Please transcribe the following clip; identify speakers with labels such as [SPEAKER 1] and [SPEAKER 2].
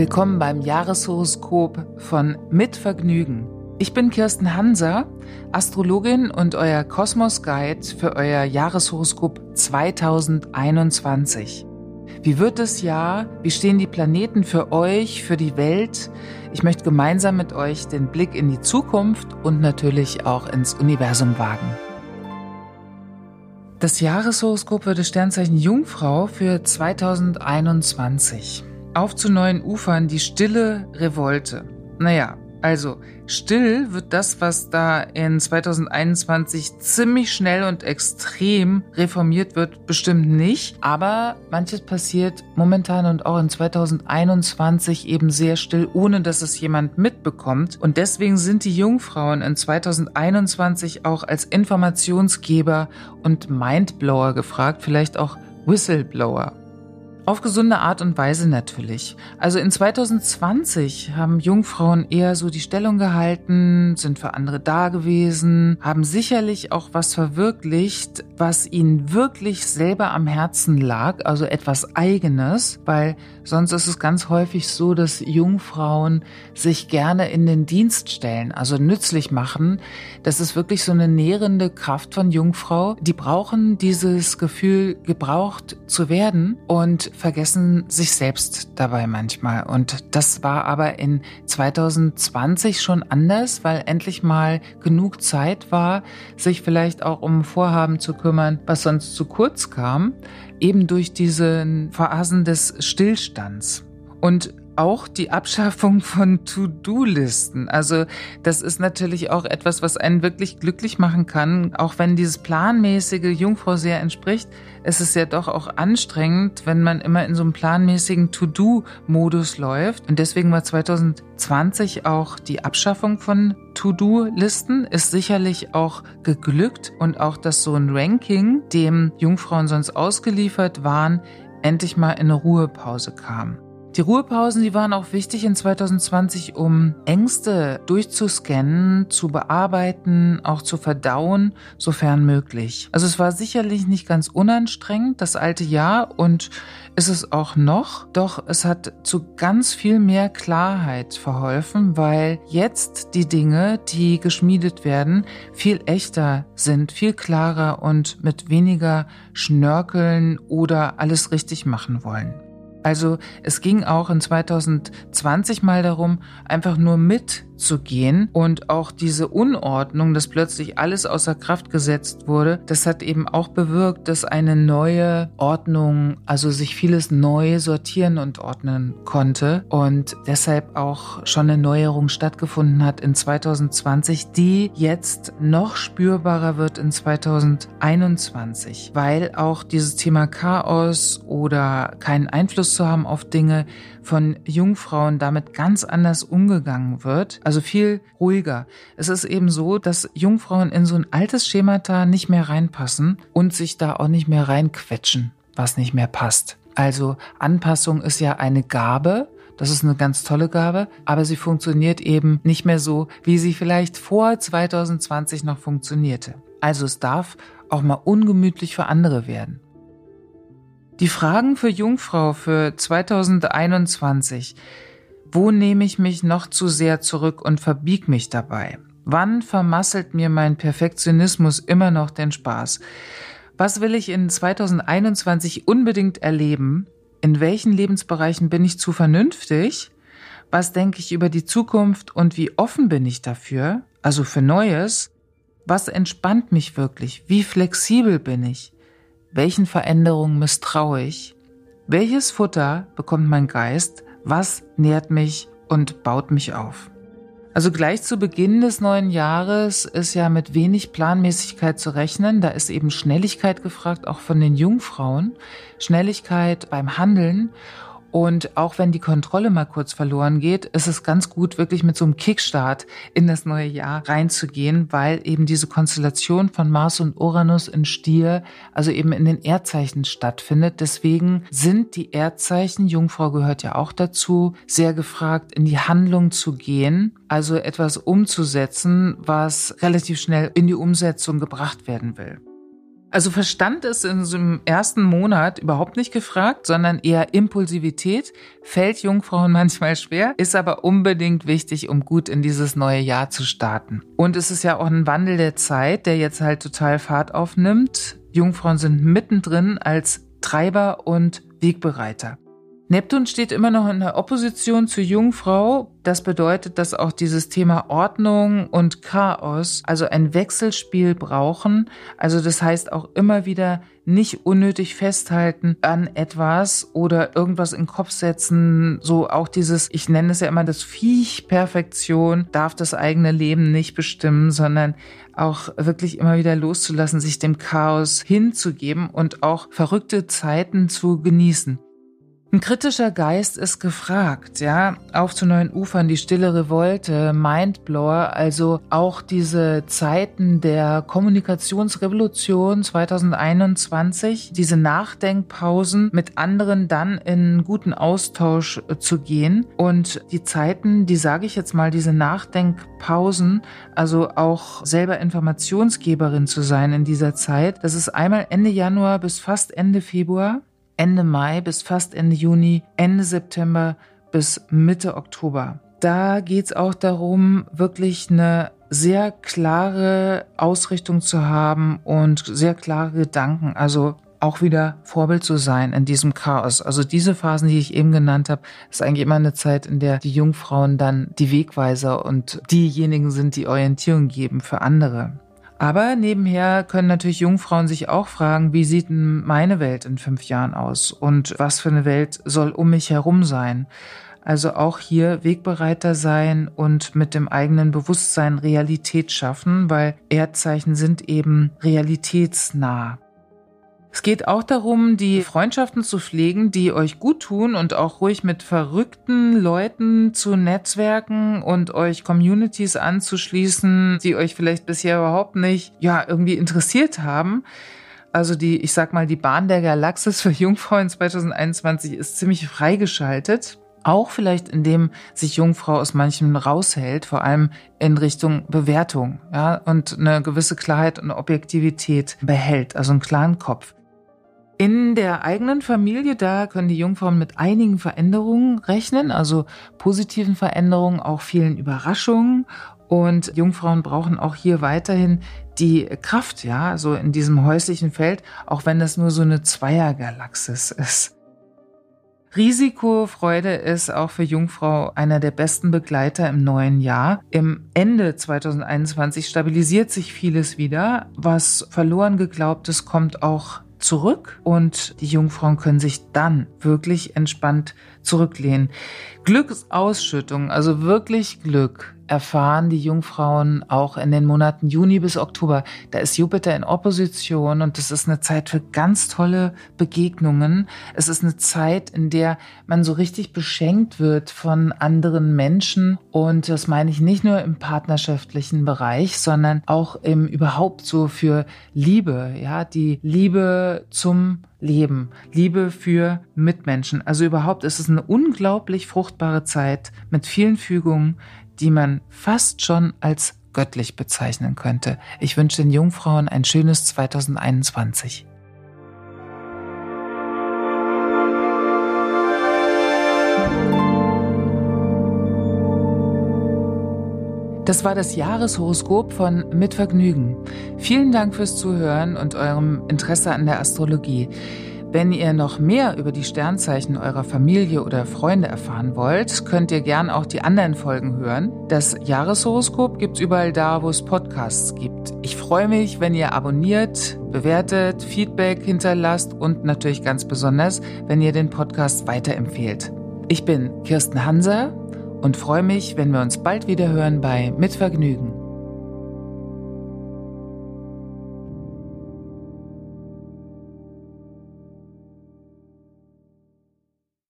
[SPEAKER 1] Willkommen beim Jahreshoroskop von Mit Vergnügen. Ich bin Kirsten Hanser, Astrologin und euer Kosmos Guide für euer Jahreshoroskop 2021. Wie wird das Jahr? Wie stehen die Planeten für euch, für die Welt? Ich möchte gemeinsam mit euch den Blick in die Zukunft und natürlich auch ins Universum wagen. Das Jahreshoroskop für das Sternzeichen Jungfrau für 2021. Auf zu neuen Ufern die stille Revolte. Naja, also still wird das, was da in 2021 ziemlich schnell und extrem reformiert wird, bestimmt nicht. Aber manches passiert momentan und auch in 2021 eben sehr still, ohne dass es jemand mitbekommt. Und deswegen sind die Jungfrauen in 2021 auch als Informationsgeber und Mindblower gefragt, vielleicht auch Whistleblower. Auf gesunde Art und Weise natürlich. Also in 2020 haben Jungfrauen eher so die Stellung gehalten, sind für andere da gewesen, haben sicherlich auch was verwirklicht, was ihnen wirklich selber am Herzen lag, also etwas eigenes, weil sonst ist es ganz häufig so, dass Jungfrauen sich gerne in den Dienst stellen, also nützlich machen. Das ist wirklich so eine nährende Kraft von Jungfrau. Die brauchen dieses Gefühl, gebraucht zu werden und vergessen sich selbst dabei manchmal. Und das war aber in 2020 schon anders, weil endlich mal genug Zeit war, sich vielleicht auch um Vorhaben zu kümmern, was sonst zu kurz kam, eben durch diese Phasen des Stillstands. Und auch die Abschaffung von To-Do-Listen. Also das ist natürlich auch etwas, was einen wirklich glücklich machen kann, auch wenn dieses planmäßige Jungfrau sehr entspricht. Es ist ja doch auch anstrengend, wenn man immer in so einem planmäßigen To-Do-Modus läuft. Und deswegen war 2020 auch die Abschaffung von To-Do-Listen ist sicherlich auch geglückt und auch, dass so ein Ranking, dem Jungfrauen sonst ausgeliefert waren, endlich mal in eine Ruhepause kam. Die Ruhepausen, die waren auch wichtig in 2020, um Ängste durchzuscannen, zu bearbeiten, auch zu verdauen, sofern möglich. Also es war sicherlich nicht ganz unanstrengend, das alte Jahr, und ist es auch noch, doch es hat zu ganz viel mehr Klarheit verholfen, weil jetzt die Dinge, die geschmiedet werden, viel echter sind, viel klarer und mit weniger Schnörkeln oder alles richtig machen wollen. Also es ging auch in 2020 mal darum, einfach nur mitzugehen und auch diese Unordnung, dass plötzlich alles außer Kraft gesetzt wurde, das hat eben auch bewirkt, dass eine neue Ordnung, also sich vieles neu sortieren und ordnen konnte. Und deshalb auch schon eine Neuerung stattgefunden hat in 2020, die jetzt noch spürbarer wird in 2021, weil auch dieses Thema Chaos oder keinen Einfluss zu haben auf Dinge, von Jungfrauen damit ganz anders umgegangen wird, also viel ruhiger. Es ist eben so, dass Jungfrauen in so ein altes Schemata nicht mehr reinpassen und sich da auch nicht mehr reinquetschen, was nicht mehr passt. Also Anpassung ist ja eine Gabe, das ist eine ganz tolle Gabe, aber sie funktioniert eben nicht mehr so, wie sie vielleicht vor 2020 noch funktionierte. Also es darf auch mal ungemütlich für andere werden. Die Fragen für Jungfrau für 2021. Wo nehme ich mich noch zu sehr zurück und verbieg mich dabei? Wann vermasselt mir mein Perfektionismus immer noch den Spaß? Was will ich in 2021 unbedingt erleben? In welchen Lebensbereichen bin ich zu vernünftig? Was denke ich über die Zukunft und wie offen bin ich dafür? Also für Neues? Was entspannt mich wirklich? Wie flexibel bin ich? Welchen Veränderungen misstraue ich? Welches Futter bekommt mein Geist? Was nährt mich und baut mich auf? Also gleich zu Beginn des neuen Jahres ist ja mit wenig Planmäßigkeit zu rechnen. Da ist eben Schnelligkeit gefragt, auch von den Jungfrauen. Schnelligkeit beim Handeln und auch wenn die Kontrolle mal kurz verloren geht, ist es ganz gut, wirklich mit so einem Kickstart in das neue Jahr reinzugehen, weil eben diese Konstellation von Mars und Uranus in Stier, also eben in den Erdzeichen stattfindet. Deswegen sind die Erdzeichen, Jungfrau gehört ja auch dazu, sehr gefragt, in die Handlung zu gehen, also etwas umzusetzen, was relativ schnell in die Umsetzung gebracht werden will. Also Verstand ist in so einem ersten Monat überhaupt nicht gefragt, sondern eher Impulsivität. Fällt Jungfrauen manchmal schwer, ist aber unbedingt wichtig, um gut in dieses neue Jahr zu starten. Und es ist ja auch ein Wandel der Zeit, der jetzt halt total Fahrt aufnimmt. Jungfrauen sind mittendrin als Treiber und Wegbereiter. Neptun steht immer noch in der Opposition zur Jungfrau. Das bedeutet, dass auch dieses Thema Ordnung und Chaos, also ein Wechselspiel brauchen. Also das heißt auch immer wieder nicht unnötig festhalten an etwas oder irgendwas in den Kopf setzen. So auch dieses, ich nenne es ja immer das Viech Perfektion, darf das eigene Leben nicht bestimmen, sondern auch wirklich immer wieder loszulassen, sich dem Chaos hinzugeben und auch verrückte Zeiten zu genießen. Ein kritischer Geist ist gefragt, ja, auf zu neuen Ufern, die stille Revolte, Mindblower, also auch diese Zeiten der Kommunikationsrevolution 2021, diese Nachdenkpausen mit anderen dann in guten Austausch äh, zu gehen. Und die Zeiten, die sage ich jetzt mal, diese Nachdenkpausen, also auch selber Informationsgeberin zu sein in dieser Zeit, das ist einmal Ende Januar bis fast Ende Februar Ende Mai bis fast Ende Juni, Ende September bis Mitte Oktober. Da geht es auch darum, wirklich eine sehr klare Ausrichtung zu haben und sehr klare Gedanken. Also auch wieder Vorbild zu sein in diesem Chaos. Also diese Phasen, die ich eben genannt habe, ist eigentlich immer eine Zeit, in der die Jungfrauen dann die Wegweiser und diejenigen sind, die Orientierung geben für andere. Aber nebenher können natürlich Jungfrauen sich auch fragen, wie sieht denn meine Welt in fünf Jahren aus und was für eine Welt soll um mich herum sein? Also auch hier Wegbereiter sein und mit dem eigenen Bewusstsein Realität schaffen, weil Erdzeichen sind eben realitätsnah. Es geht auch darum, die Freundschaften zu pflegen, die euch gut tun und auch ruhig mit verrückten Leuten zu netzwerken und euch Communities anzuschließen, die euch vielleicht bisher überhaupt nicht, ja, irgendwie interessiert haben. Also die, ich sag mal, die Bahn der Galaxis für Jungfrau in 2021 ist ziemlich freigeschaltet. Auch vielleicht, indem sich Jungfrau aus manchem raushält, vor allem in Richtung Bewertung, ja, und eine gewisse Klarheit und Objektivität behält, also einen klaren Kopf. In der eigenen Familie, da können die Jungfrauen mit einigen Veränderungen rechnen, also positiven Veränderungen, auch vielen Überraschungen. Und Jungfrauen brauchen auch hier weiterhin die Kraft, ja, so in diesem häuslichen Feld, auch wenn das nur so eine Zweiergalaxis ist. Risikofreude ist auch für Jungfrau einer der besten Begleiter im neuen Jahr. Im Ende 2021 stabilisiert sich vieles wieder. Was verloren geglaubtes kommt auch zurück und die Jungfrauen können sich dann wirklich entspannt zurücklehnen. Glücksausschüttung, also wirklich Glück, erfahren die Jungfrauen auch in den Monaten Juni bis Oktober. Da ist Jupiter in Opposition und es ist eine Zeit für ganz tolle Begegnungen. Es ist eine Zeit, in der man so richtig beschenkt wird von anderen Menschen und das meine ich nicht nur im partnerschaftlichen Bereich, sondern auch im überhaupt so für Liebe, ja, die Liebe zum Leben, Liebe für Mitmenschen. Also überhaupt ist es eine unglaublich fruchtbare Zeit mit vielen Fügungen, die man fast schon als göttlich bezeichnen könnte. Ich wünsche den Jungfrauen ein schönes 2021. Das war das Jahreshoroskop von Mit Vergnügen. Vielen Dank fürs Zuhören und eurem Interesse an der Astrologie. Wenn ihr noch mehr über die Sternzeichen eurer Familie oder Freunde erfahren wollt, könnt ihr gern auch die anderen Folgen hören. Das Jahreshoroskop gibt's überall da, wo es Podcasts gibt. Ich freue mich, wenn ihr abonniert, bewertet, Feedback hinterlasst und natürlich ganz besonders, wenn ihr den Podcast weiterempfehlt. Ich bin Kirsten Hanser und freue mich, wenn wir uns bald wieder hören bei Mit Vergnügen.